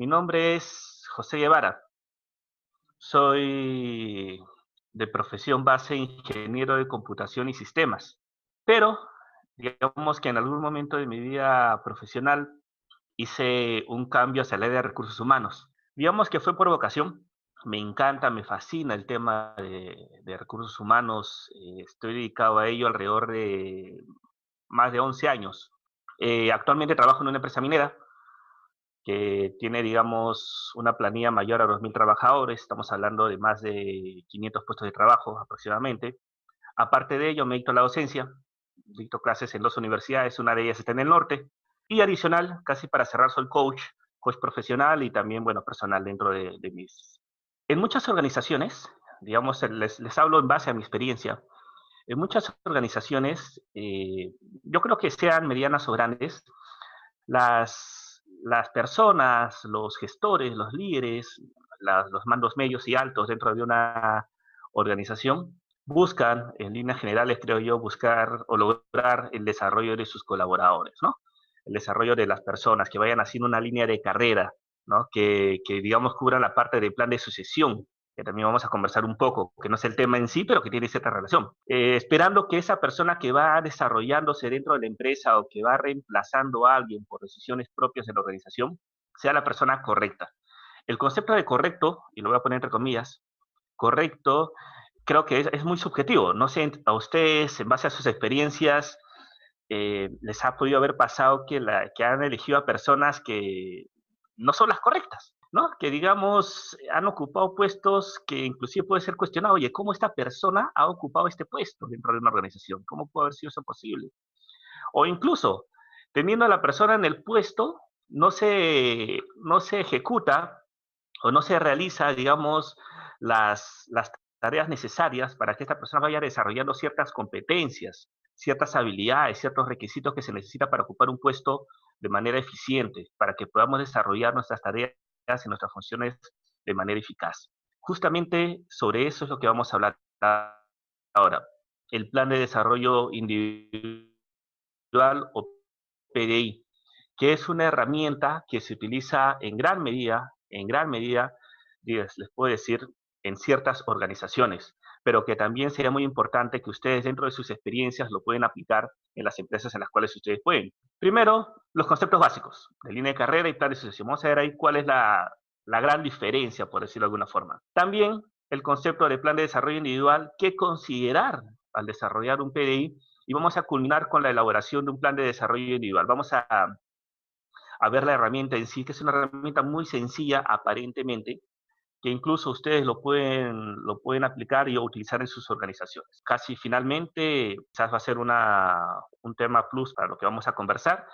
Mi nombre es José Guevara. Soy de profesión base ingeniero de computación y sistemas, pero digamos que en algún momento de mi vida profesional hice un cambio hacia el área de recursos humanos. Digamos que fue por vocación. Me encanta, me fascina el tema de, recursos humanos. Estoy dedicado a ello alrededor de más de 11 años. Eh, actualmente trabajo en una empresa minera que tiene, digamos, una planilla mayor a 2.000 trabajadores. Estamos hablando de más de 500 puestos de trabajo aproximadamente. Aparte de ello, me dicto la docencia. Dicto clases en dos universidades, una de ellas está en el norte. Y adicional, casi para cerrar, soy coach, coach profesional y también, bueno, personal dentro de, mis... En muchas organizaciones, digamos, les, les hablo en base a mi experiencia, en muchas organizaciones, eh, yo creo que sean medianas o grandes, las, las personas, los gestores, los líderes, los mandos medios y altos dentro de una organización buscan, en líneas generales, creo yo, buscar o lograr el desarrollo de sus colaboradores, ¿no? El desarrollo de las personas, que vayan haciendo una línea de carrera, ¿no? Que, que digamos, cubran la parte del plan de sucesión, que también vamos a conversar un poco, que no es el tema en sí, pero que tiene cierta relación. Eh, esperando que esa persona que va desarrollándose dentro de la empresa o que va reemplazando a alguien por decisiones propias de la organización, sea la persona correcta. El concepto de correcto, y lo voy a poner entre comillas, correcto, creo que es, muy subjetivo. No sé, a ustedes, en base a sus experiencias, eh, les ha podido haber pasado que, la, que han elegido a personas que no son las correctas. ¿No? Que digamos, han ocupado puestos que inclusive puede ser cuestionado, oye, ¿cómo esta persona ha ocupado este puesto dentro de una organización? ¿Cómo puede haber sido eso posible? O incluso, teniendo a la persona en el puesto, no se, no se ejecuta o no se realiza, digamos, las, las tareas necesarias para que esta persona vaya desarrollando ciertas competencias, ciertas habilidades, ciertos requisitos que se necesita para ocupar un puesto de manera eficiente, para que podamos desarrollar nuestras tareas y nuestras funciones de manera eficaz. Justamente sobre eso es lo que vamos a hablar ahora. El Plan de Desarrollo Individual o PDI, que es una herramienta que se utiliza en gran medida, en gran medida, les puedo decir, en ciertas organizaciones, pero que también sería muy importante que ustedes dentro de sus experiencias lo pueden aplicar en las empresas en las cuales ustedes pueden. Primero, los conceptos básicos de línea de carrera y plan de sucesión. Vamos a ver ahí cuál es la, la gran diferencia, por decirlo de alguna forma. También el concepto de plan de desarrollo individual, qué considerar al desarrollar un PDI y vamos a culminar con la elaboración de un plan de desarrollo individual. Vamos a, a ver la herramienta en sí, que es una herramienta muy sencilla aparentemente, que incluso ustedes lo pueden, lo pueden aplicar y utilizar en sus organizaciones. Casi finalmente, quizás va a ser una, un tema plus para lo que vamos a conversar.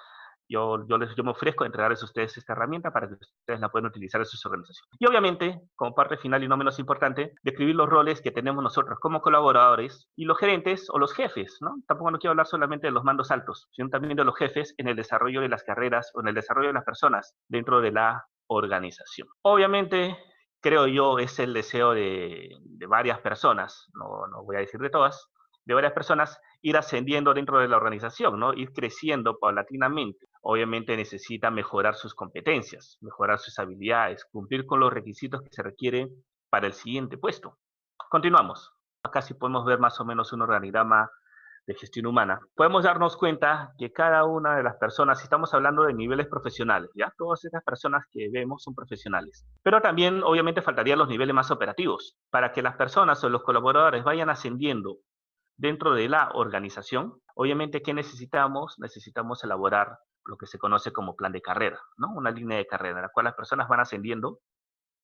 Yo, yo, les, yo me ofrezco a entregarles a ustedes esta herramienta para que ustedes la puedan utilizar en sus organizaciones. Y obviamente, como parte final y no menos importante, describir los roles que tenemos nosotros como colaboradores y los gerentes o los jefes, ¿no? Tampoco no quiero hablar solamente de los mandos altos, sino también de los jefes en el desarrollo de las carreras o en el desarrollo de las personas dentro de la organización. Obviamente, creo yo, es el deseo de, varias personas, no, no, voy a decir de todas, de varias personas, ir ascendiendo dentro de la organización, ¿no? Ir creciendo paulatinamente. Obviamente necesita mejorar sus competencias, mejorar sus habilidades, cumplir con los requisitos que se requieren para el siguiente puesto. Continuamos. Acá sí podemos ver más o menos un organigrama de gestión humana, podemos darnos cuenta que cada una de las personas, si estamos hablando de niveles profesionales, ya todas estas personas que vemos son profesionales, pero también obviamente faltarían los niveles más operativos. Para que las personas o los colaboradores vayan ascendiendo dentro de la organización, obviamente, ¿qué necesitamos? Necesitamos elaborar lo que se conoce como plan de carrera, ¿no? Una línea de carrera en la cual las personas van ascendiendo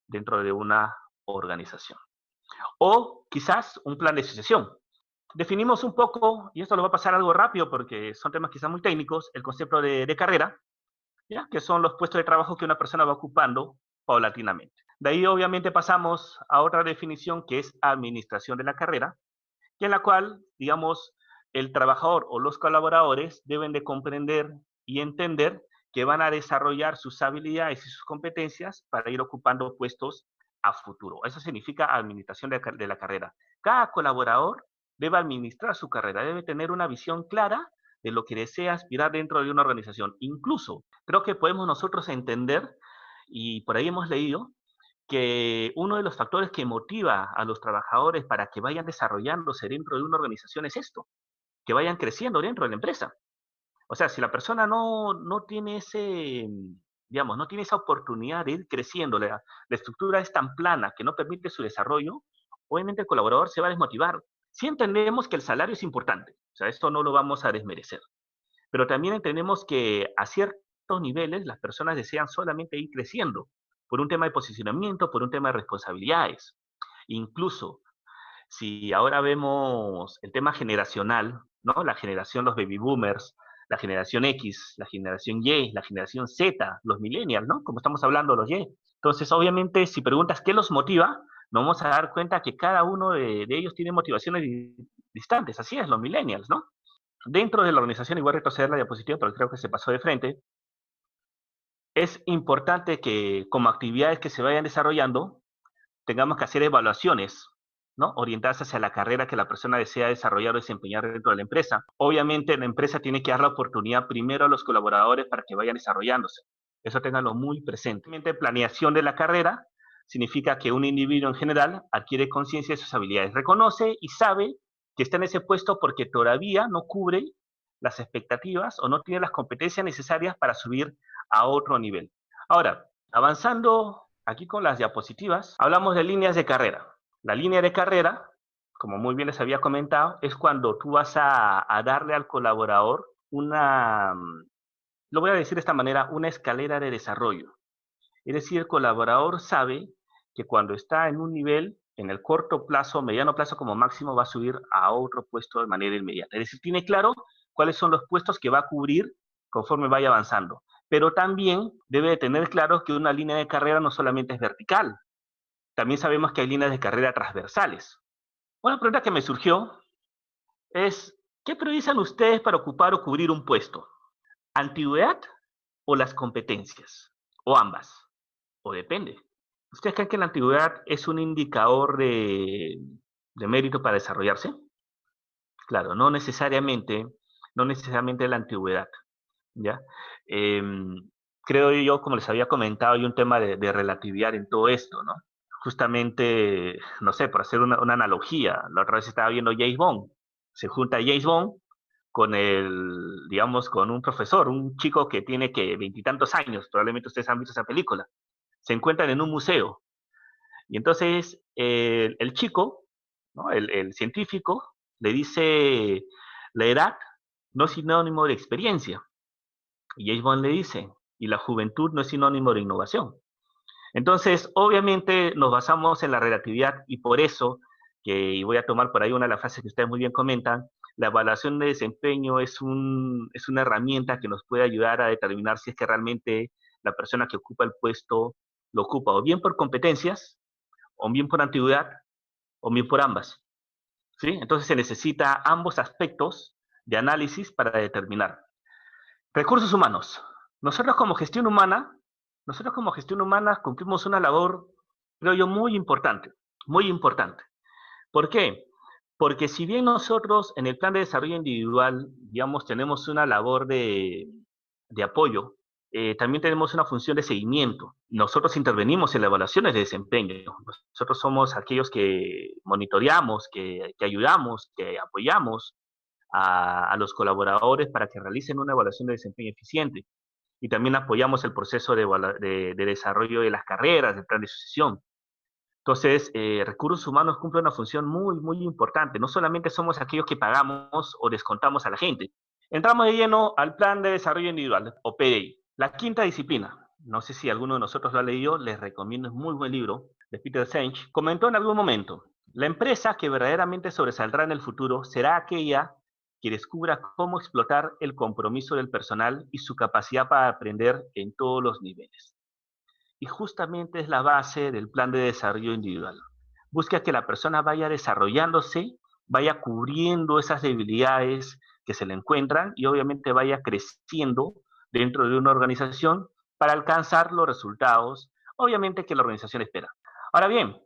dentro de una organización. O quizás un plan de sucesión, definimos un poco, y esto lo va a pasar algo rápido porque son temas quizás muy técnicos, el concepto de, carrera, ¿ya? que son los puestos de trabajo que una persona va ocupando paulatinamente. De ahí obviamente pasamos a otra definición que es administración de la carrera, que en la cual, digamos, el trabajador o los colaboradores deben de comprender y entender que van a desarrollar sus habilidades y sus competencias para ir ocupando puestos a futuro. Eso significa administración de la carrera. Cada colaborador debe administrar su carrera, debe tener una visión clara de lo que desea aspirar dentro de una organización. Incluso creo que podemos nosotros entender y por ahí hemos leído que uno de los factores que motiva a los trabajadores para que vayan desarrollándose dentro de una organización es esto, que vayan creciendo dentro de la empresa. O sea, si la persona no, no tiene ese, digamos, no tiene esa oportunidad de ir creciendo, la, la estructura es tan plana que no permite su desarrollo, obviamente el colaborador se va a desmotivar. Sí entendemos que el salario es importante, o sea, esto no lo vamos a desmerecer, pero también entendemos que a ciertos niveles las personas desean solamente ir creciendo por un tema de posicionamiento, por un tema de responsabilidades. Incluso si ahora vemos el tema generacional, ¿no? La generación, los baby boomers, la generación X, la generación Y, la generación Z, los millennials, ¿no? Como estamos hablando, los Y. Entonces, obviamente, si preguntas qué los motiva, nos vamos a dar cuenta que cada uno de, ellos tiene motivaciones distantes. Así es, los millennials, ¿no? Dentro de la organización, igual retroceder la diapositiva, pero creo que se pasó de frente, es importante que como actividades que se vayan desarrollando, tengamos que hacer evaluaciones ¿no? orientadas hacia la carrera que la persona desea desarrollar o desempeñar dentro de la empresa. Obviamente la empresa tiene que dar la oportunidad primero a los colaboradores para que vayan desarrollándose. Eso tenganlo muy presente. Planeación de la carrera significa que un individuo en general adquiere conciencia de sus habilidades, reconoce y sabe que está en ese puesto porque todavía no cubre las expectativas o no tiene las competencias necesarias para subir a otro nivel. Ahora, avanzando aquí con las diapositivas, hablamos de líneas de carrera. La línea de carrera, como muy bien les había comentado, es cuando tú vas a, darle al colaborador una, lo voy a decir de esta manera, una escalera de desarrollo. Es decir, el colaborador sabe que cuando está en un nivel, en el corto plazo, mediano plazo como máximo, va a subir a otro puesto de manera inmediata. Es decir, tiene claro cuáles son los puestos que va a cubrir conforme vaya avanzando. Pero también debe tener claro que una línea de carrera no solamente es vertical, también sabemos que hay líneas de carrera transversales. Una pregunta que me surgió es, ¿qué priorizan ustedes para ocupar o cubrir un puesto? ¿Antigüedad o las competencias? ¿O ambas? ¿O depende? ¿Ustedes creen que la antigüedad es un indicador de, mérito para desarrollarse? Claro, no necesariamente, no necesariamente la antigüedad. ¿ya? Em, creo yo, como les había comentado, hay un tema de, de relatividad en todo esto, ¿no? justamente, no sé, por hacer una, analogía, la otra vez estaba viendo James Bond, se junta James Bond con el, digamos, con un profesor, un chico que tiene que veintitantos años, probablemente ustedes han visto esa película, se encuentran en un museo. Y entonces el, chico, el, científico, le dice, la edad no es sinónimo de experiencia. Y James le dice, y la juventud no es sinónimo de innovación. Entonces, obviamente nos basamos en la relatividad y por eso, que, y voy a tomar por ahí una de las frases que ustedes muy bien comentan, la evaluación de desempeño es, un, es una herramienta que nos puede ayudar a determinar si es que realmente la persona que ocupa el puesto lo ocupa o bien por competencias, o bien por antigüedad, o bien por ambas. ¿Sí? Entonces se necesita ambos aspectos de análisis para determinar. Recursos humanos. Nosotros como gestión humana nosotros como gestión humana cumplimos una labor, creo yo, muy importante, muy importante. ¿Por qué? Porque si bien nosotros en el plan de desarrollo individual, digamos, tenemos una labor de, apoyo, eh, también tenemos una función de seguimiento. Nosotros intervenimos en las evaluaciones de desempeño. Nosotros somos aquellos que monitoreamos, que, ayudamos, que apoyamos a, a, los colaboradores para que realicen una evaluación de desempeño eficiente y también apoyamos el proceso de, desarrollo de las carreras, del plan de sucesión. Entonces, eh, recursos humanos cumple una función muy, muy importante. No solamente somos aquellos que pagamos o descontamos a la gente. Entramos de lleno al plan de desarrollo individual, o PDI. La quinta disciplina, no sé si alguno de nosotros lo ha leído, les recomiendo, es muy buen libro, de Peter Senge, comentó en algún momento, la empresa que verdaderamente sobresaldrá en el futuro será aquella que descubra cómo explotar el compromiso del personal y su capacidad para aprender en todos los niveles. Y justamente es la base del plan de desarrollo individual. Busca que la persona vaya desarrollándose, vaya cubriendo esas debilidades que se le encuentran y obviamente vaya creciendo dentro de una organización para alcanzar los resultados, obviamente que la organización espera. Ahora bien,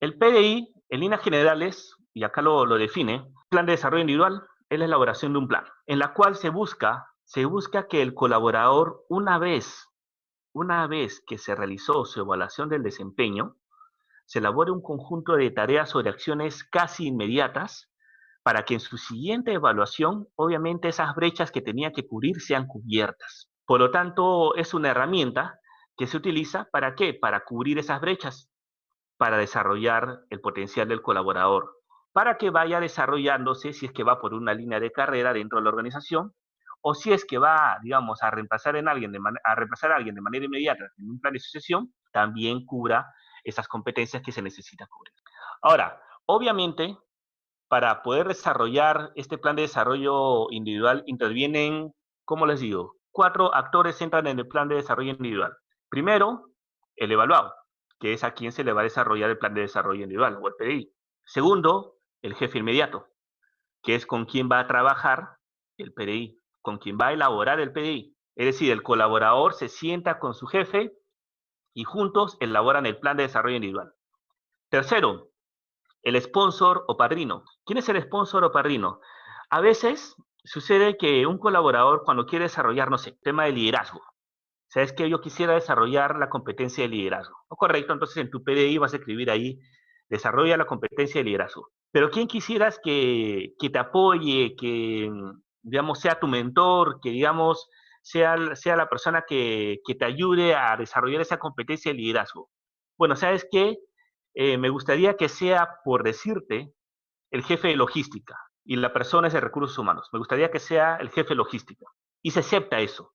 el PDI, en líneas generales, y acá lo, lo define, plan de desarrollo individual es la elaboración de un plan, en la cual se busca, se busca que el colaborador, una vez, una vez que se realizó su evaluación del desempeño, se elabore un conjunto de tareas o de acciones casi inmediatas para que en su siguiente evaluación, obviamente, esas brechas que tenía que cubrir sean cubiertas. Por lo tanto, es una herramienta que se utiliza para qué? Para cubrir esas brechas, para desarrollar el potencial del colaborador, para que vaya desarrollándose si es que va por una línea de carrera dentro de la organización o si es que va, digamos, a reemplazar, en alguien a reemplazar a alguien de manera inmediata en un plan de sucesión, también cubra esas competencias que se necesita cubrir. Ahora, obviamente, para poder desarrollar este plan de desarrollo individual intervienen, como les digo, cuatro actores entran en el plan de desarrollo individual. Primero, el evaluado, que es a quien se le va a desarrollar el plan de desarrollo individual o el PDI. Segundo, el jefe inmediato, que es con quien va a trabajar el PDI, con quien va a elaborar el PDI. Es decir, el colaborador se sienta con su jefe y juntos elaboran el plan de desarrollo individual. Tercero, el sponsor o padrino. ¿Quién es el sponsor o padrino? A veces sucede que un colaborador cuando quiere desarrollar, no sé, tema de liderazgo, ¿Sabes que Yo quisiera desarrollar la competencia de liderazgo. ¿No? Correcto, entonces en tu PDI vas a escribir ahí, desarrolla la competencia de liderazgo. Pero ¿quién quisieras que, que te apoye, que, digamos, sea tu mentor, que, digamos, sea, sea la persona que, que te ayude a desarrollar esa competencia de liderazgo? Bueno, ¿sabes qué? Eh, me gustaría que sea, por decirte, el jefe de logística y la persona es de recursos humanos. Me gustaría que sea el jefe de logística. Y se acepta eso.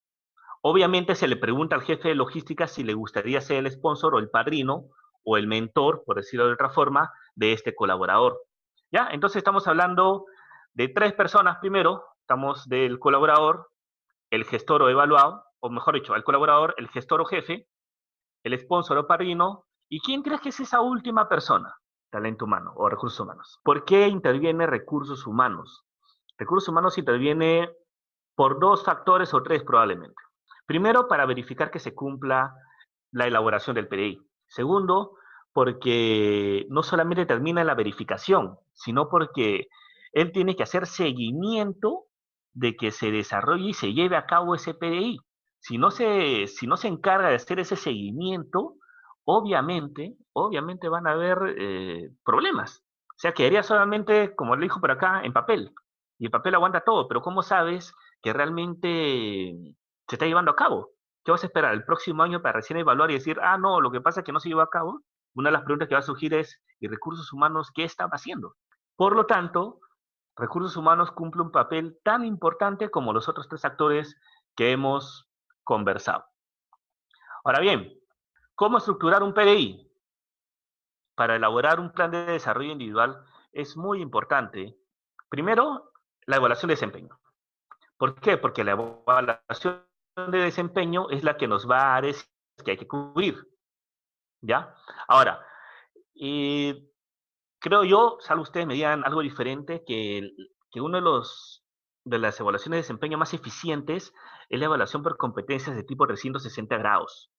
Obviamente se le pregunta al jefe de logística si le gustaría ser el sponsor o el padrino o el mentor, por decirlo de otra forma, de este colaborador. ¿Ya? Entonces estamos hablando de tres personas primero. Estamos del colaborador, el gestor o evaluado, o mejor dicho, el colaborador, el gestor o jefe, el sponsor o padrino. ¿Y quién crees que es esa última persona? Talento humano o recursos humanos. ¿Por qué interviene recursos humanos? Recursos humanos interviene por dos factores o tres probablemente. Primero, para verificar que se cumpla la elaboración del PDI. Segundo, porque no solamente termina la verificación, sino porque él tiene que hacer seguimiento de que se desarrolle y se lleve a cabo ese PDI. Si no se, si no se encarga de hacer ese seguimiento, obviamente, obviamente van a haber eh, problemas. O sea, quedaría solamente, como le dijo por acá, en papel. Y el papel aguanta todo, pero ¿cómo sabes que realmente se está llevando a cabo. ¿Qué vas a esperar el próximo año para recién evaluar y decir, ah, no, lo que pasa es que no se llevó a cabo? Una de las preguntas que va a surgir es, ¿y recursos humanos qué están haciendo? Por lo tanto, recursos humanos cumple un papel tan importante como los otros tres actores que hemos conversado. Ahora bien, ¿cómo estructurar un PDI? Para elaborar un plan de desarrollo individual es muy importante, primero, la evaluación de desempeño. ¿Por qué? Porque la evaluación de desempeño es la que nos va a decir que hay que cubrir. ¿Ya? Ahora, creo yo, salvo ustedes me digan algo diferente, que, que uno de de las evaluaciones de desempeño más eficientes es la evaluación por competencias de tipo 360 grados.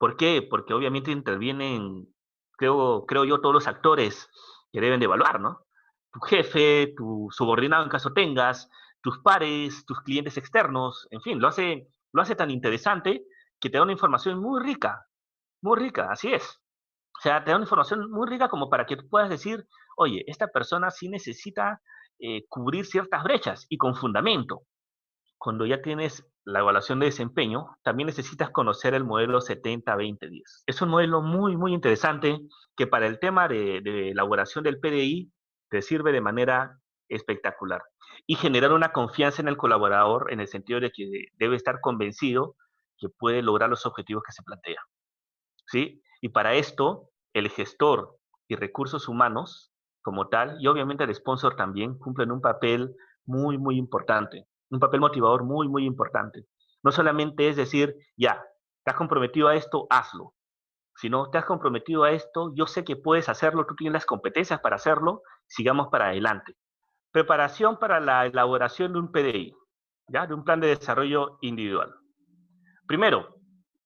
¿Por qué? Porque obviamente intervienen, creo, creo yo, todos los actores que deben de evaluar, ¿no? Tu jefe, tu subordinado en caso tengas, tus pares, tus clientes externos, en fin, lo hace lo hace tan interesante que te da una información muy rica, muy rica, así es. O sea, te da una información muy rica como para que tú puedas decir, oye, esta persona sí necesita eh, cubrir ciertas brechas y con fundamento. Cuando ya tienes la evaluación de desempeño, también necesitas conocer el modelo 70-20-10. Es un modelo muy, muy interesante que para el tema de, elaboración del PDI te sirve de manera espectacular y generar una confianza en el colaborador en el sentido de que debe estar convencido que puede lograr los objetivos que se plantea. ¿Sí? Y para esto, el gestor y recursos humanos como tal, y obviamente el sponsor también, cumplen un papel muy, muy importante, un papel motivador muy, muy importante. No solamente es decir, ya, te has comprometido a esto, hazlo, sino te has comprometido a esto, yo sé que puedes hacerlo, tú tienes las competencias para hacerlo, sigamos para adelante. Preparación para la elaboración de un PDI, ¿ya? de un plan de desarrollo individual. Primero,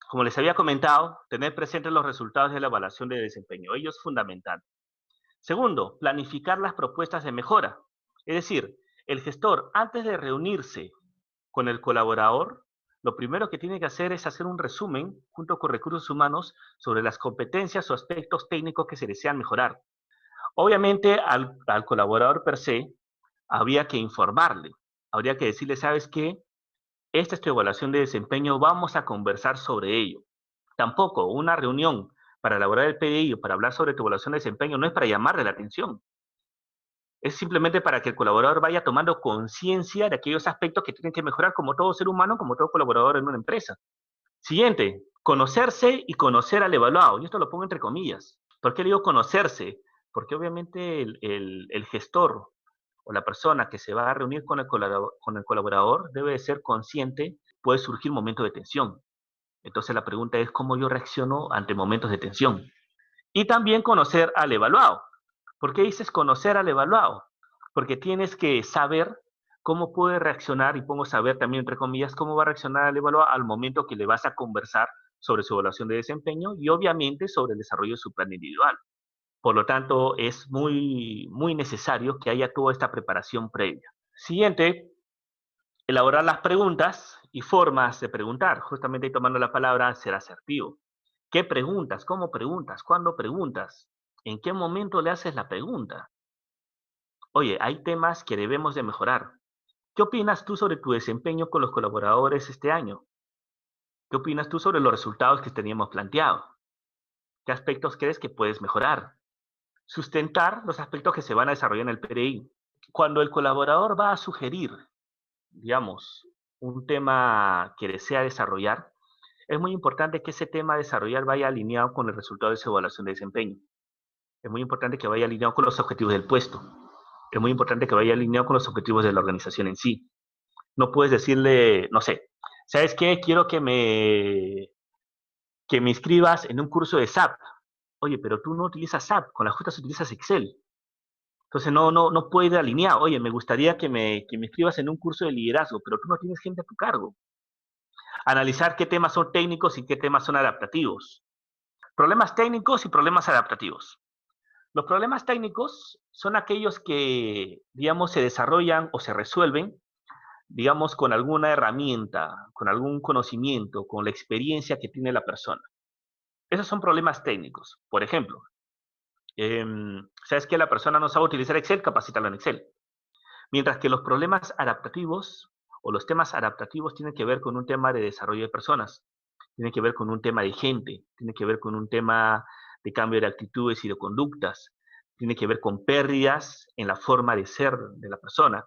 como les había comentado, tener presentes los resultados de la evaluación de desempeño. Ello es fundamental. Segundo, planificar las propuestas de mejora. Es decir, el gestor, antes de reunirse con el colaborador, lo primero que tiene que hacer es hacer un resumen junto con recursos humanos sobre las competencias o aspectos técnicos que se desean mejorar. Obviamente al, colaborador per se habría que informarle, habría que decirle, ¿sabes qué? Esta es tu evaluación de desempeño, vamos a conversar sobre ello. Tampoco una reunión para elaborar el PDI o para hablar sobre tu evaluación de desempeño no es para llamarle la atención. Es simplemente para que el colaborador vaya tomando conciencia de aquellos aspectos que tienen que mejorar como todo ser humano, como todo colaborador en una empresa. Siguiente, conocerse y conocer al evaluado. Y esto lo pongo entre comillas. ¿Por qué digo conocerse? Porque obviamente el gestor o la persona que se va a reunir con el, con el colaborador debe ser consciente, puede surgir momentos de tensión. Entonces la pregunta es cómo yo reacciono ante momentos de tensión. Y también conocer al evaluado. ¿Por qué dices conocer al evaluado? Porque tienes que saber cómo puede reaccionar, y pongo saber también entre comillas, cómo va a reaccionar el evaluado al momento que le vas a conversar sobre su evaluación de desempeño y obviamente sobre el desarrollo de su plan individual. Por lo tanto, es muy, muy necesario que haya toda esta preparación previa. Siguiente, elaborar las preguntas y formas de preguntar. Justamente tomando la palabra, ser asertivo. ¿Qué preguntas? ¿Cómo preguntas? ¿Cuándo preguntas? ¿En qué momento le haces la pregunta? Oye, hay temas que debemos de mejorar. ¿Qué opinas tú sobre tu desempeño con los colaboradores este año? ¿Qué opinas tú sobre los resultados que teníamos planteado? ¿Qué aspectos crees que puedes mejorar? Sustentar los aspectos que se van a desarrollar en el PRI. Cuando el colaborador va a sugerir, digamos, un tema que desea desarrollar, es muy importante que ese tema desarrollar vaya alineado con el resultado de su evaluación de desempeño. Es muy importante que vaya alineado con los objetivos del puesto. Es muy importante que vaya alineado con los objetivos de la organización en sí. No puedes decirle, no sé, ¿sabes qué? Quiero que me, que me inscribas en un curso de SAP oye, pero tú no utilizas SAP, con las justas utilizas Excel. Entonces no, no, no puede alinear, oye, me gustaría que me, que me escribas en un curso de liderazgo, pero tú no tienes gente a tu cargo. Analizar qué temas son técnicos y qué temas son adaptativos. Problemas técnicos y problemas adaptativos. Los problemas técnicos son aquellos que, digamos, se desarrollan o se resuelven, digamos, con alguna herramienta, con algún conocimiento, con la experiencia que tiene la persona. Esos son problemas técnicos. Por ejemplo, em, sabes que la persona no sabe utilizar Excel, capacítalo en Excel. Mientras que los problemas adaptativos o los temas adaptativos tienen que ver con un tema de desarrollo de personas, tienen que ver con un tema de gente, tiene que ver con un tema de cambio de actitudes y de conductas, tiene que ver con pérdidas en la forma de ser de la persona.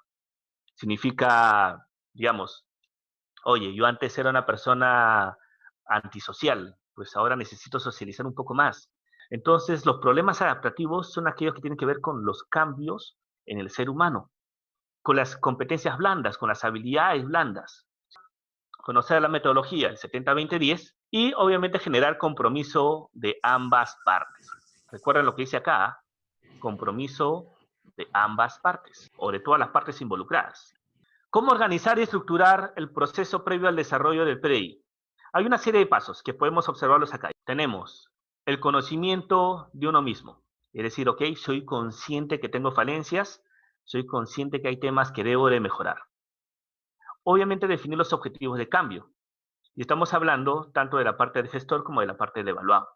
Significa, digamos, oye, yo antes era una persona antisocial, pues ahora necesito socializar un poco más. Entonces, los problemas adaptativos son aquellos que tienen que ver con los cambios en el ser humano, con las competencias blandas, con las habilidades blandas. Conocer la metodología, el 70-20-10, y obviamente generar compromiso de ambas partes. Recuerden lo que dice acá, compromiso de ambas partes, o de todas las partes involucradas. ¿Cómo organizar y estructurar el proceso previo al desarrollo del PRI? Hay una serie de pasos que podemos observarlos acá. Tenemos el conocimiento de uno mismo. Es decir, ok, soy consciente que tengo falencias, soy consciente que hay temas que debo de mejorar. Obviamente definir los objetivos de cambio. Y estamos hablando tanto de la parte del gestor como de la parte del evaluado.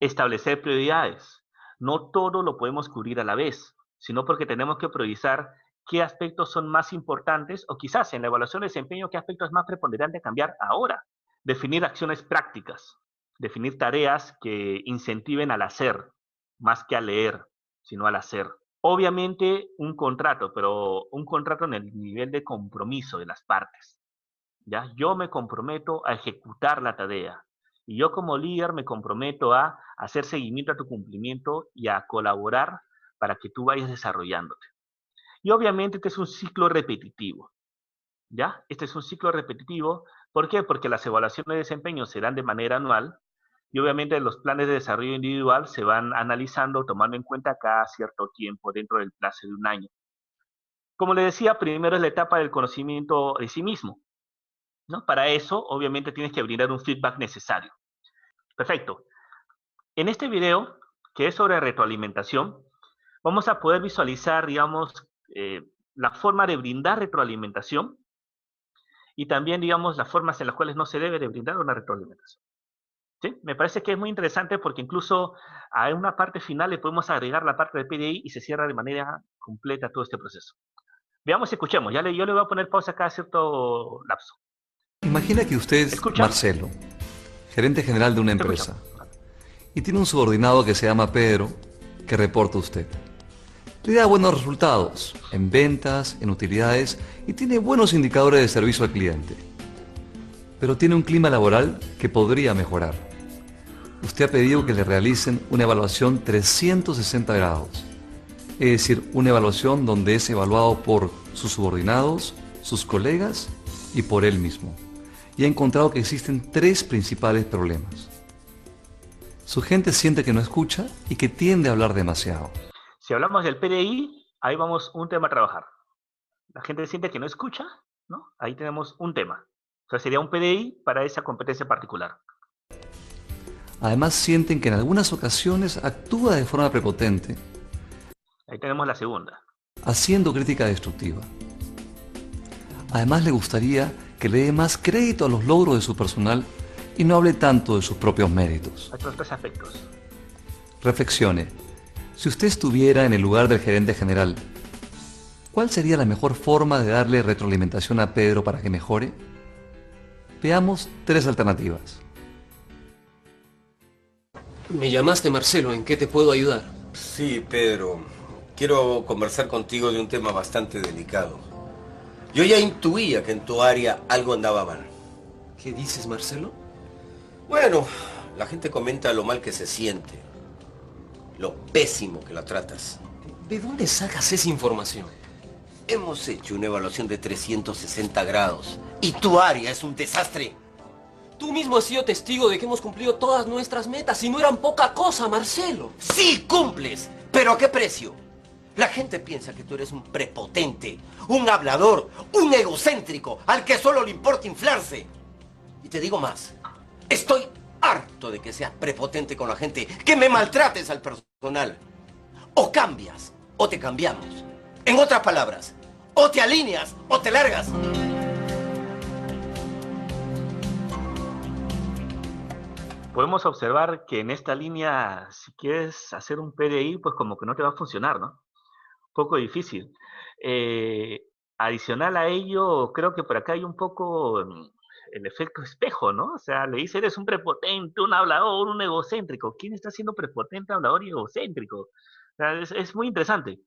Establecer prioridades. No todo lo podemos cubrir a la vez, sino porque tenemos que priorizar qué aspectos son más importantes o quizás en la evaluación de desempeño qué aspectos es más preponderante cambiar ahora. Definir acciones prácticas, definir tareas que incentiven al hacer, más que a leer, sino al hacer. Obviamente un contrato, pero un contrato en el nivel de compromiso de las partes. ¿Ya? Yo me comprometo a ejecutar la tarea y yo como líder me comprometo a hacer seguimiento a tu cumplimiento y a colaborar para que tú vayas desarrollándote. Y obviamente este es un ciclo repetitivo. ¿Ya? Este es un ciclo repetitivo ¿Por qué? Porque las evaluaciones de desempeño se dan de manera anual y obviamente los planes de desarrollo individual se van analizando tomando en cuenta cada cierto tiempo dentro del plazo de un año. Como le decía, primero es la etapa del conocimiento de sí mismo. ¿No? Para eso, obviamente, tienes que brindar un feedback necesario. Perfecto. En este video, que es sobre retroalimentación, vamos a poder visualizar, digamos, eh, la forma de brindar retroalimentación y también, digamos, las formas en las cuales no se debe de brindar una retroalimentación. ¿Sí? Me parece que es muy interesante porque incluso a una parte final le podemos agregar la parte del PDI y se cierra de manera completa todo este proceso. Veamos y escuchemos. Ya yo le voy a poner pausa acá a cierto lapso. Imagina que usted es Marcelo, gerente general de una empresa, y tiene un subordinado que se llama Pedro, que reporta usted. Le da buenos resultados en ventas, en utilidades y tiene buenos indicadores de servicio al cliente. Pero tiene un clima laboral que podría mejorar. Usted ha pedido que le realicen una evaluación 360 grados, es decir, una evaluación donde es evaluado por sus subordinados, sus colegas y por él mismo. Y ha encontrado que existen tres principales problemas. Su gente siente que no escucha y que tiende a hablar demasiado. Si hablamos del PDI, ahí vamos un tema a trabajar. La gente siente que no escucha, ¿no? Ahí tenemos un tema. O sea, sería un PDI para esa competencia particular. Además sienten que en algunas ocasiones actúa de forma prepotente. Ahí tenemos la segunda. Haciendo crítica destructiva. Además le gustaría que le dé más crédito a los logros de su personal y no hable tanto de sus propios méritos. Otros tres aspectos. Reflexione. Si usted estuviera en el lugar del gerente general, ¿cuál sería la mejor forma de darle retroalimentación a Pedro para que mejore? Veamos tres alternativas. Me llamaste Marcelo, ¿en qué te puedo ayudar? Sí, Pedro. Quiero conversar contigo de un tema bastante delicado. Yo ya intuía que en tu área algo andaba mal. ¿Qué dices, Marcelo? Bueno, la gente comenta lo mal que se siente lo pésimo que la tratas. ¿De dónde sacas esa información? Hemos hecho una evaluación de 360 grados y tu área es un desastre. Tú mismo has sido testigo de que hemos cumplido todas nuestras metas y no eran poca cosa, Marcelo. Sí, cumples, pero ¿a qué precio? La gente piensa que tú eres un prepotente, un hablador, un egocéntrico, al que solo le importa inflarse. Y te digo más, estoy harto de que seas prepotente con la gente, que me maltrates al personal. O cambias, o te cambiamos. En otras palabras, o te alineas, o te largas. Podemos observar que en esta línea, si quieres hacer un PDI, pues como que no te va a funcionar, ¿no? Poco difícil. Eh, adicional a ello, creo que por acá hay un poco mm, el efecto espejo, ¿no? O sea, le dice, eres un prepotente, un hablador, un egocéntrico. ¿Quién está siendo prepotente, hablador y egocéntrico? O sea, es, muy interesante.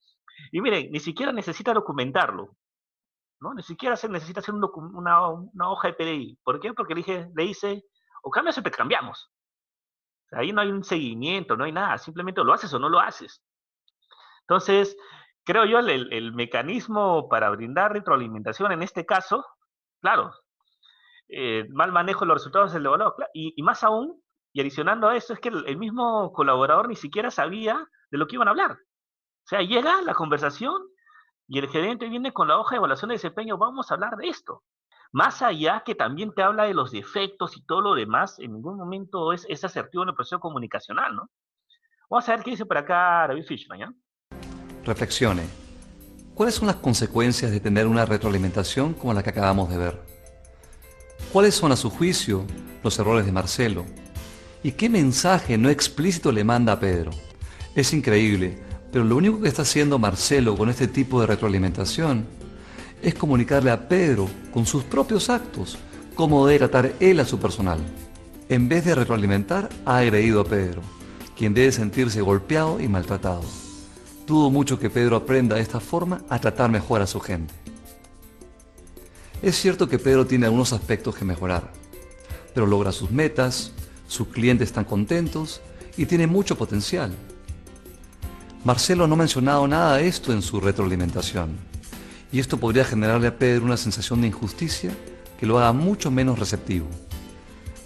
Y miren, ni siquiera necesita documentarlo, ¿no? Ni siquiera necesita hacer una, hoja de PDI. ¿Por qué? Porque le, dije, le dice, o cambias o te cambiamos. ahí no hay un seguimiento, no hay nada, simplemente lo haces o no lo haces. Entonces, creo yo, el, mecanismo para brindar retroalimentación en este caso, claro, eh, mal manejo de los resultados del evaluado. Y, y, más aún, y adicionando a eso, es que el, mismo colaborador ni siquiera sabía de lo que iban a hablar. O sea, llega la conversación y el gerente viene con la hoja de evaluación de desempeño, vamos a hablar de esto. Más allá que también te habla de los defectos y todo lo demás, en ningún momento es, es asertivo en el proceso comunicacional, ¿no? Vamos a ver qué dice por acá David Fishman, ¿ya? Reflexione. ¿Cuáles son las consecuencias de tener una retroalimentación como la que acabamos de ver? ¿Cuáles son a su juicio los errores de Marcelo? ¿Y qué mensaje no explícito le manda a Pedro? Es increíble, pero lo único que está haciendo Marcelo con este tipo de retroalimentación es comunicarle a Pedro con sus propios actos cómo debe tratar él a su personal. En vez de retroalimentar, ha agredido a Pedro, quien debe sentirse golpeado y maltratado. Dudo mucho que Pedro aprenda de esta forma a tratar mejor a su gente. Es cierto que Pedro tiene algunos aspectos que mejorar, pero logra sus metas, sus clientes están contentos y tiene mucho potencial. Marcelo no ha mencionado nada de esto en su retroalimentación, y esto podría generarle a Pedro una sensación de injusticia que lo haga mucho menos receptivo.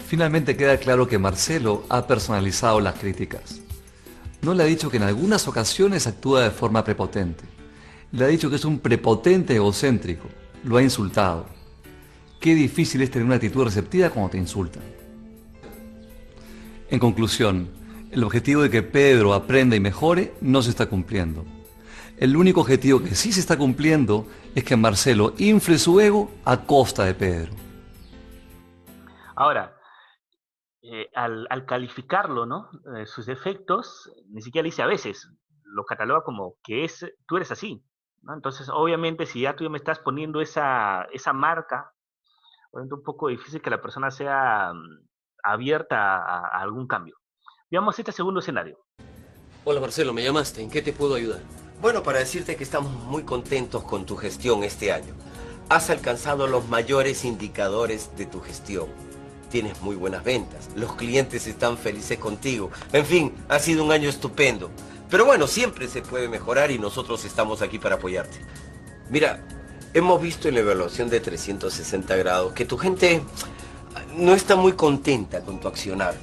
Finalmente queda claro que Marcelo ha personalizado las críticas. No le ha dicho que en algunas ocasiones actúa de forma prepotente. Le ha dicho que es un prepotente egocéntrico lo ha insultado. Qué difícil es tener una actitud receptiva cuando te insultan. En conclusión, el objetivo de que Pedro aprenda y mejore no se está cumpliendo. El único objetivo que sí se está cumpliendo es que Marcelo infle su ego a costa de Pedro. Ahora, eh, al, calificarlo, ¿no? Eh, sus defectos, ni siquiera dice a veces, lo cataloga como que es, tú eres así. Entonces, obviamente, si ya tú me estás poniendo esa, esa marca, es un poco difícil que la persona sea mm, abierta a, algún cambio. Veamos este segundo escenario. Hola Marcelo, me llamaste. ¿En qué te puedo ayudar? Bueno, para decirte que estamos muy contentos con tu gestión este año. Has alcanzado los mayores indicadores de tu gestión. Tienes muy buenas ventas. Los clientes están felices contigo. En fin, ha sido un año estupendo. Pero bueno, siempre se puede mejorar y nosotros estamos aquí para apoyarte. Mira, hemos visto en la evaluación de 360 grados que tu gente no está muy contenta con tu accionar.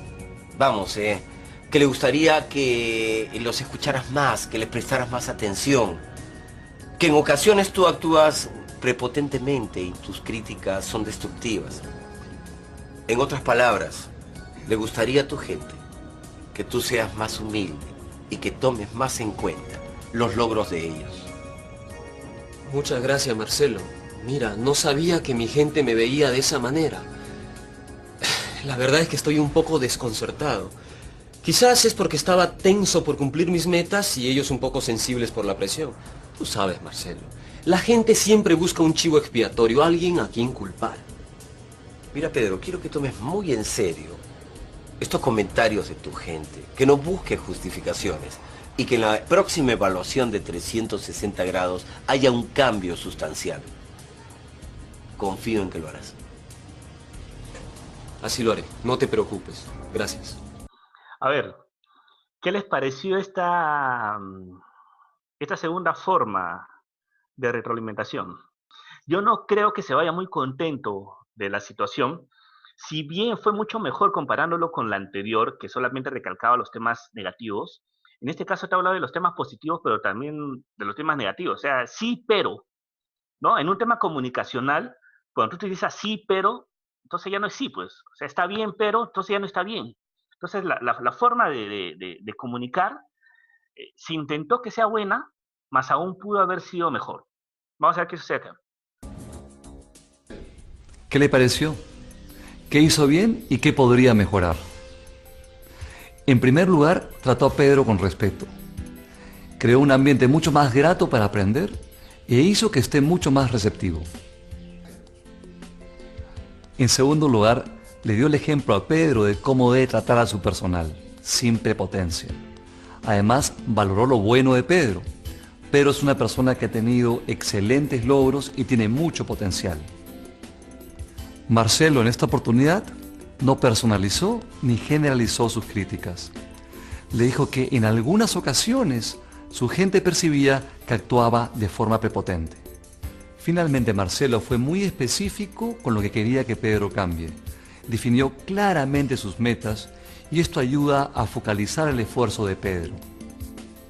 Vamos, eh, que le gustaría que los escucharas más, que les prestaras más atención. Que en ocasiones tú actúas prepotentemente y tus críticas son destructivas. En otras palabras, le gustaría a tu gente que tú seas más humilde, y que tomes más en cuenta los logros de ellos. Muchas gracias, Marcelo. Mira, no sabía que mi gente me veía de esa manera. La verdad es que estoy un poco desconcertado. Quizás es porque estaba tenso por cumplir mis metas y ellos un poco sensibles por la presión. Tú sabes, Marcelo, la gente siempre busca un chivo expiatorio, alguien a quien culpar. Mira, Pedro, quiero que tomes muy en serio estos comentarios de tu gente, que no busque justificaciones y que en la próxima evaluación de 360 grados haya un cambio sustancial. Confío en que lo harás. Así lo haré, no te preocupes. Gracias. A ver, ¿qué les pareció esta, esta segunda forma de retroalimentación? Yo no creo que se vaya muy contento de la situación, si bien fue mucho mejor comparándolo con la anterior, que solamente recalcaba los temas negativos, en este caso te hablado de los temas positivos, pero también de los temas negativos. O sea, sí, pero, ¿no? En un tema comunicacional, cuando tú dices sí, pero, entonces ya no es sí, pues. O sea, está bien, pero, entonces ya no está bien. Entonces, la, forma de, comunicar eh, se intentó que sea buena, más aún pudo haber sido mejor. Vamos a ver qué sucede acá. ¿Qué le pareció? qué hizo bien y qué podría mejorar. En primer lugar, trató a Pedro con respeto. Creó un ambiente mucho más grato para aprender e hizo que esté mucho más receptivo. En segundo lugar, le dio el ejemplo a Pedro de cómo debe tratar a su personal, sin prepotencia. Además, valoró lo bueno de Pedro. Pedro es una persona que ha tenido excelentes logros y tiene mucho potencial. Marcelo en esta oportunidad no personalizó ni generalizó sus críticas. Le dijo que en algunas ocasiones su gente percibía que actuaba de forma prepotente. Finalmente Marcelo fue muy específico con lo que quería que Pedro cambie. Definió claramente sus metas y esto ayuda a focalizar el esfuerzo de Pedro.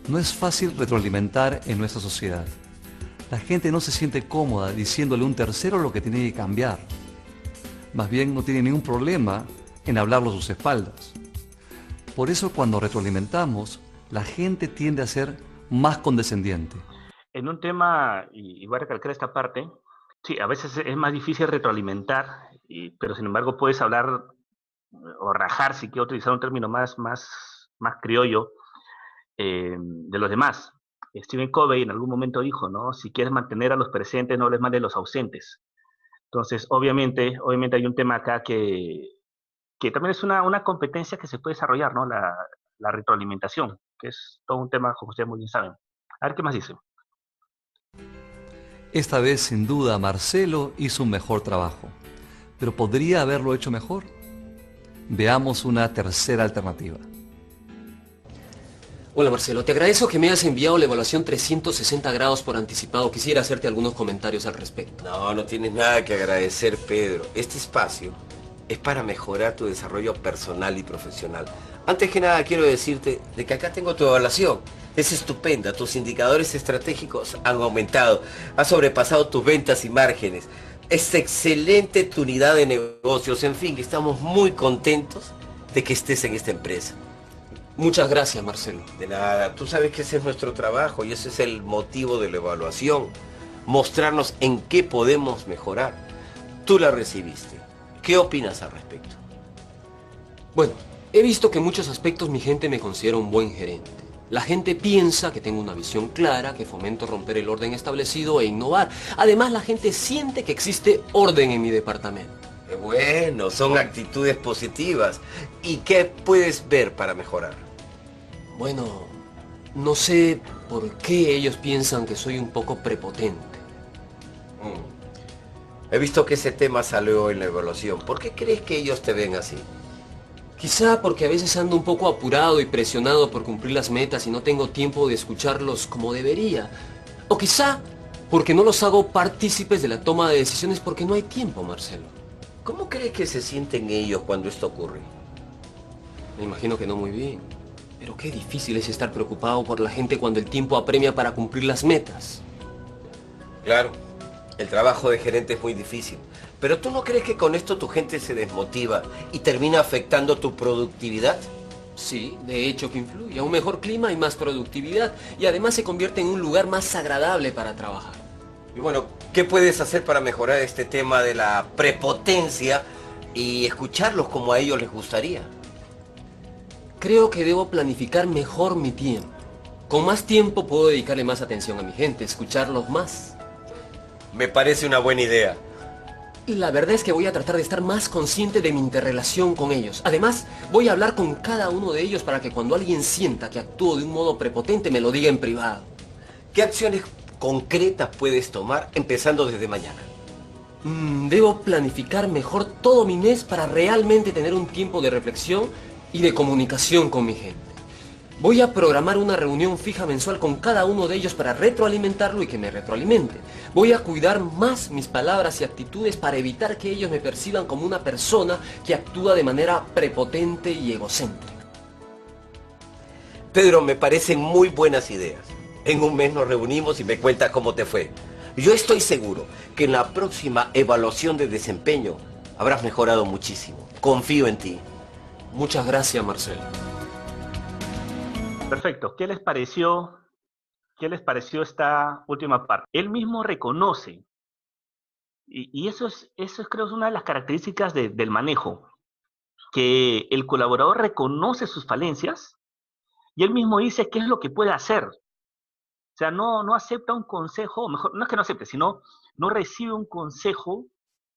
No es fácil retroalimentar en nuestra sociedad. La gente no se siente cómoda diciéndole a un tercero lo que tiene que cambiar más bien no tiene ningún problema en hablarlo a sus espaldas. Por eso cuando retroalimentamos, la gente tiende a ser más condescendiente. En un tema, y voy a recalcar esta parte, sí, a veces es más difícil retroalimentar, pero sin embargo puedes hablar o rajar, si quiero utilizar un término más, más, más criollo, eh, de los demás. Stephen Covey en algún momento dijo, ¿no? Si quieres mantener a los presentes, no les mandes los ausentes. Entonces, obviamente, obviamente hay un tema acá que, que también es una, una, competencia que se puede desarrollar, ¿no? La, la, retroalimentación, que es todo un tema, como ustedes muy bien saben. A ver qué más dice. Esta vez, sin duda, Marcelo hizo un mejor trabajo, pero ¿podría haberlo hecho mejor? Veamos una tercera alternativa. Hola Marcelo, te agradezco que me hayas enviado la evaluación 360 grados por anticipado. Quisiera hacerte algunos comentarios al respecto. No, no tienes nada que agradecer, Pedro. Este espacio es para mejorar tu desarrollo personal y profesional. Antes que nada quiero decirte de que acá tengo tu evaluación. Es estupenda, tus indicadores estratégicos han aumentado, has sobrepasado tus ventas y márgenes. Es excelente tu unidad de negocios, en fin, estamos muy contentos de que estés en esta empresa. Muchas gracias, Marcelo. De nada, tú sabes que ese es nuestro trabajo y ese es el motivo de la evaluación. Mostrarnos en qué podemos mejorar. Tú la recibiste. ¿Qué opinas al respecto? Bueno, he visto que en muchos aspectos mi gente me considera un buen gerente. La gente piensa que tengo una visión clara, que fomento romper el orden establecido e innovar. Además, la gente siente que existe orden en mi departamento. Qué bueno, son actitudes positivas. ¿Y qué puedes ver para mejorar? Bueno, no sé por qué ellos piensan que soy un poco prepotente. Mm. He visto que ese tema salió en la evaluación. ¿Por qué crees que ellos te ven así? Quizá porque a veces ando un poco apurado y presionado por cumplir las metas y no tengo tiempo de escucharlos como debería. O quizá porque no los hago partícipes de la toma de decisiones porque no hay tiempo, Marcelo. ¿Cómo crees que se sienten ellos cuando esto ocurre? Me imagino que no muy bien. Pero qué difícil es estar preocupado por la gente cuando el tiempo apremia para cumplir las metas. Claro, el trabajo de gerente es muy difícil. Pero tú no crees que con esto tu gente se desmotiva y termina afectando tu productividad? Sí, de hecho que influye a un mejor clima y más productividad y además se convierte en un lugar más agradable para trabajar. Y bueno, ¿qué puedes hacer para mejorar este tema de la prepotencia y escucharlos como a ellos les gustaría? Creo que debo planificar mejor mi tiempo. Con más tiempo puedo dedicarle más atención a mi gente, escucharlos más. Me parece una buena idea. La verdad es que voy a tratar de estar más consciente de mi interrelación con ellos. Además, voy a hablar con cada uno de ellos para que cuando alguien sienta que actúo de un modo prepotente me lo diga en privado. ¿Qué acciones concretas puedes tomar empezando desde mañana? Mm, debo planificar mejor todo mi mes para realmente tener un tiempo de reflexión y de comunicación con mi gente. Voy a programar una reunión fija mensual con cada uno de ellos para retroalimentarlo y que me retroalimente. Voy a cuidar más mis palabras y actitudes para evitar que ellos me perciban como una persona que actúa de manera prepotente y egocéntrica. Pedro, me parecen muy buenas ideas. En un mes nos reunimos y me cuentas cómo te fue. Yo estoy seguro que en la próxima evaluación de desempeño habrás mejorado muchísimo. Confío en ti. Muchas gracias, Marcelo. Perfecto. ¿Qué les pareció? ¿Qué les pareció esta última parte? Él mismo reconoce, y, eso, es, eso creo es una de las características del manejo, que el colaborador reconoce sus falencias y él mismo dice qué es lo que puede hacer. Sea, no, no acepta un consejo, mejor, no es que no acepte, sino no recibe un consejo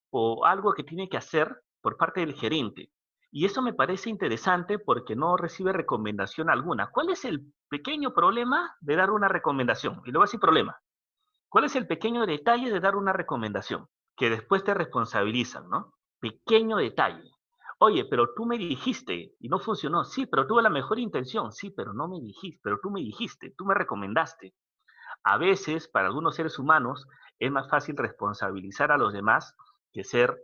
o algo que tiene que hacer por parte del gerente. Y eso me parece interesante porque no recibe recomendación alguna. ¿Cuál es el pequeño problema de dar una recomendación? Y luego así problema. ¿Cuál es el pequeño detalle de dar una recomendación? Que después te responsabilizan, ¿no? Pequeño detalle. Oye, pero tú me dijiste y no funcionó. Sí, pero tuve la mejor intención. Sí, pero no me dijiste, pero tú me dijiste, tú me recomendaste. A veces, para algunos seres humanos, es más fácil responsabilizar a los demás que ser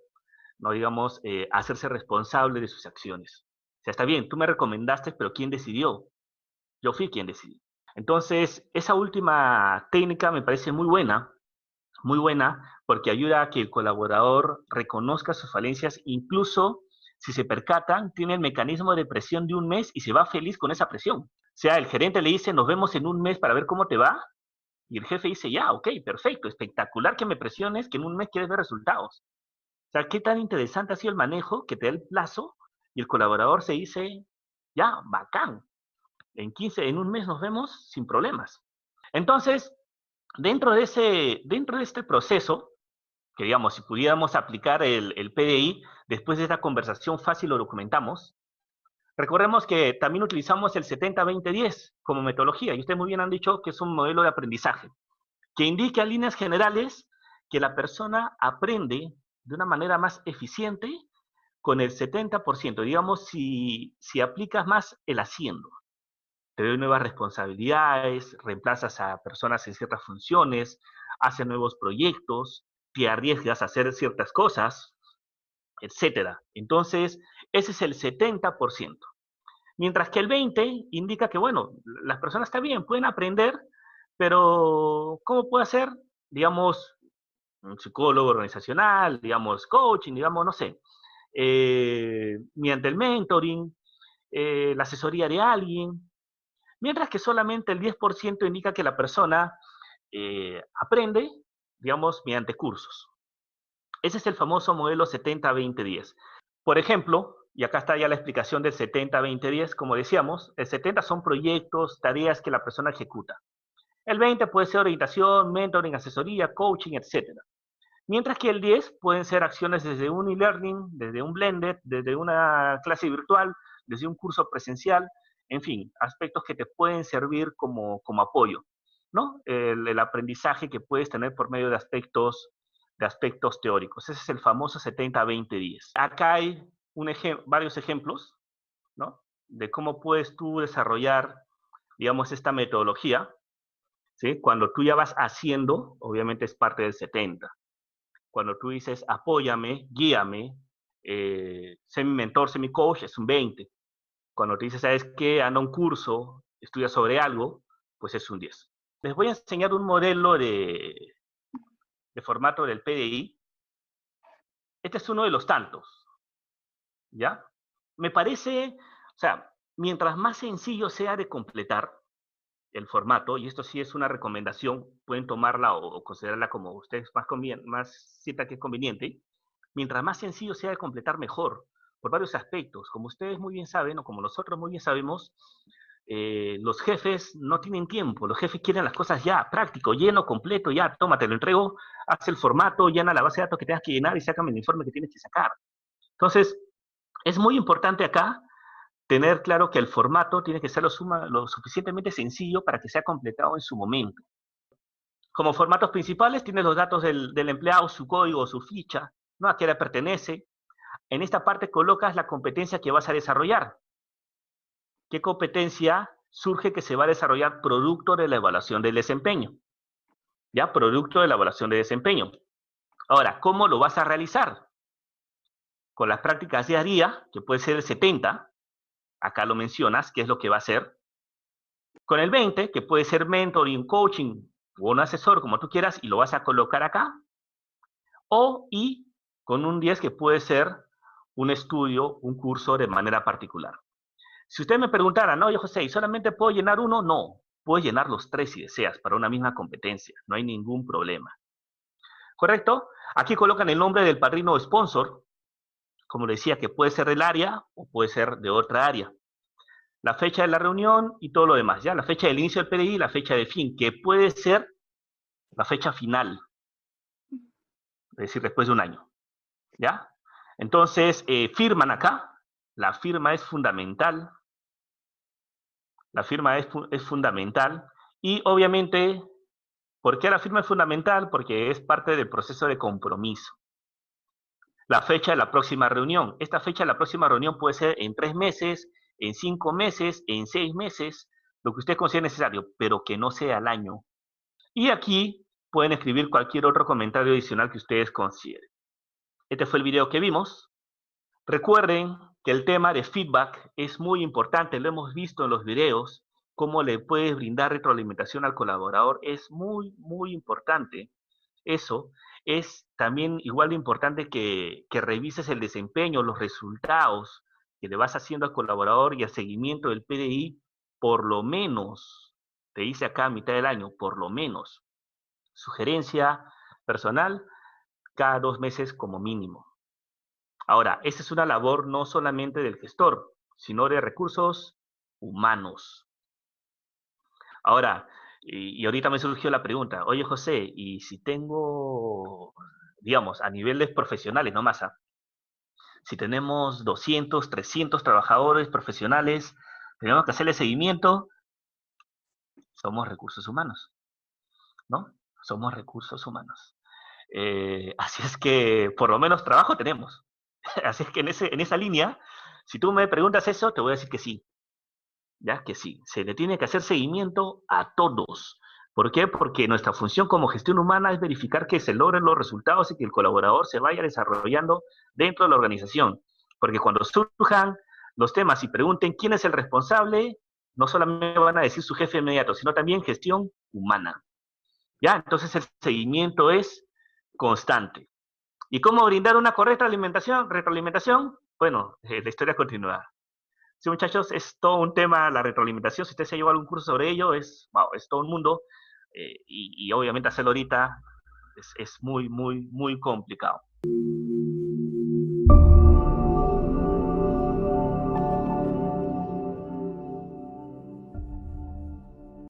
no digamos, eh, hacerse responsable de sus acciones. O sea, está bien, tú me recomendaste, pero ¿quién decidió? Yo fui quien decidí. Entonces, esa última técnica me parece muy buena, muy buena, porque ayuda a que el colaborador reconozca sus falencias, incluso si se percatan, tiene el mecanismo de presión de un mes y se va feliz con esa presión. O sea, el gerente le dice, nos vemos en un mes para ver cómo te va, y el jefe dice, ya, ok, perfecto, espectacular que me presiones, que en un mes quieres ver resultados. O sea, qué tan interesante ha sido el manejo que te da el plazo y el colaborador se dice, ya, bacán. En 15, en un mes nos vemos sin problemas. Entonces, dentro de, ese, dentro de este proceso, que digamos, si pudiéramos aplicar el, el PDI, después de esta conversación fácil lo documentamos, recordemos que también utilizamos el 70-20-10 como metodología, y ustedes muy bien han dicho que es un modelo de aprendizaje, que indica en líneas generales que la persona aprende de una manera más eficiente con el 70%. Digamos, si, si aplicas más el haciendo, te doy nuevas responsabilidades, reemplazas a personas en ciertas funciones, haces nuevos proyectos, te arriesgas a hacer ciertas cosas, etcétera. Entonces, ese es el 70%. Mientras que el 20 indica que, bueno, las personas está bien, pueden aprender, pero ¿cómo puede hacer? Digamos, un psicólogo organizacional, digamos, coaching, digamos, no sé, eh, mediante el mentoring, eh, la asesoría de alguien, mientras que solamente el 10% indica que la persona eh, aprende, digamos, mediante cursos. Ese es el famoso modelo 70-20-10. Por ejemplo, y acá está ya la explicación del 70-20-10, como decíamos, el 70 son proyectos, tareas que la persona ejecuta. El 20 puede ser orientación, mentoring, asesoría, coaching, etc. Mientras que el 10 pueden ser acciones desde un e-learning, desde un blended, desde una clase virtual, desde un curso presencial, en fin, aspectos que te pueden servir como, como apoyo, ¿no? El, aprendizaje que puedes tener por medio de aspectos, de aspectos teóricos. Ese es el famoso 70-20-10. Acá hay varios ejemplos, ¿no? De cómo puedes tú desarrollar, digamos, esta metodología, ¿sí? Cuando tú ya vas haciendo, obviamente es parte del 70. Cuando tú dices, apóyame, guíame, eh, sé mi mentor, sé mi coach, es un 20. Cuando te dices, ¿sabes qué? Anda un curso, estudia sobre algo, pues es un 10. Les voy a enseñar un modelo de, de formato del PDI. Este es uno de los tantos. ¿Ya? Me parece, o sea, mientras más sencillo sea de completar el formato, y esto sí es una recomendación, pueden tomarla o, considerarla como ustedes más, más sientan que es conveniente, mientras más sencillo sea de completar, mejor por varios aspectos. Como ustedes muy bien saben, o como nosotros muy bien sabemos, eh, los jefes no tienen tiempo, los jefes quieren las cosas ya, práctico, lleno, completo, ya, tómate, lo entrego, haz el formato, llena la base de datos que tengas que llenar y sácame el informe que tienes que sacar. Entonces, es muy importante acá tener claro que el formato tiene que ser lo, suficientemente sencillo para que sea completado en su momento. Como formatos principales, tienes los datos del, del empleado, su código, su ficha, ¿no? a qué le pertenece, en esta parte colocas la competencia que vas a desarrollar. ¿Qué competencia surge que se va a desarrollar producto de la evaluación del desempeño? ¿Ya? Producto de la evaluación de desempeño. Ahora, ¿cómo lo vas a realizar? Con las prácticas día, que puede ser el 70, acá lo mencionas, qué es lo que va a hacer. Con el 20, que puede ser mentoring, coaching o un asesor, como tú quieras, y lo vas a colocar acá. O y con un 10 que puede ser un estudio, un curso de manera particular. Si usted me preguntara, no, yo José, ¿y solamente puedo llenar uno? No, puedes llenar los tres si deseas para una misma competencia, no hay ningún problema. ¿Correcto? Aquí colocan el nombre del padrino o sponsor, como decía, que puede ser del área o puede ser de otra área. La fecha de la reunión y todo lo demás, ¿ya? La fecha del inicio del PDI y la fecha de fin, que puede ser la fecha final, es decir, después de un año, ¿ya? Entonces, eh, firman acá. La firma es fundamental. La firma es, es fundamental. Y obviamente, ¿por qué la firma es fundamental? Porque es parte del proceso de compromiso. La fecha de la próxima reunión. Esta fecha de la próxima reunión puede ser en tres meses, en cinco meses, en seis meses, lo que usted considere necesario, pero que no sea al año. Y aquí pueden escribir cualquier otro comentario adicional que ustedes consideren. Este fue el video que vimos. Recuerden que el tema de feedback es muy importante, lo hemos visto en los videos, cómo le puedes brindar retroalimentación al colaborador es muy, muy importante. Eso es también igual de importante que, que revises el desempeño, los resultados que le vas haciendo al colaborador y el seguimiento del PDI, por lo menos, te dice acá a mitad del año, por lo menos. Sugerencia personal, cada dos meses como mínimo. Ahora, esa es una labor no solamente del gestor, sino de recursos humanos. Ahora, y, ahorita me surgió la pregunta, oye José, ¿y si tengo, digamos, a niveles profesionales, no más, si tenemos 200, 300 trabajadores profesionales, tenemos que hacerle seguimiento, somos recursos humanos, ¿no? Somos recursos humanos. Eh, así es que por lo menos trabajo tenemos. así es que en, ese, en esa línea, si tú me preguntas eso, te voy a decir que sí. Ya que sí, se le tiene que hacer seguimiento a todos. ¿Por qué? Porque nuestra función como gestión humana es verificar que se logren los resultados y que el colaborador se vaya desarrollando dentro de la organización. Porque cuando surjan los temas y pregunten quién es el responsable, no solamente van a decir su jefe inmediato, sino también gestión humana. ¿Ya? Entonces el seguimiento es constante. ¿Y cómo brindar una correcta alimentación, retroalimentación? Bueno, eh, la historia continúa. Sí, muchachos, es todo un tema la retroalimentación. Si usted se llevado algún curso sobre ello, es, wow, es todo un mundo. Eh, y, obviamente hacerlo ahorita es muy, muy, muy complicado.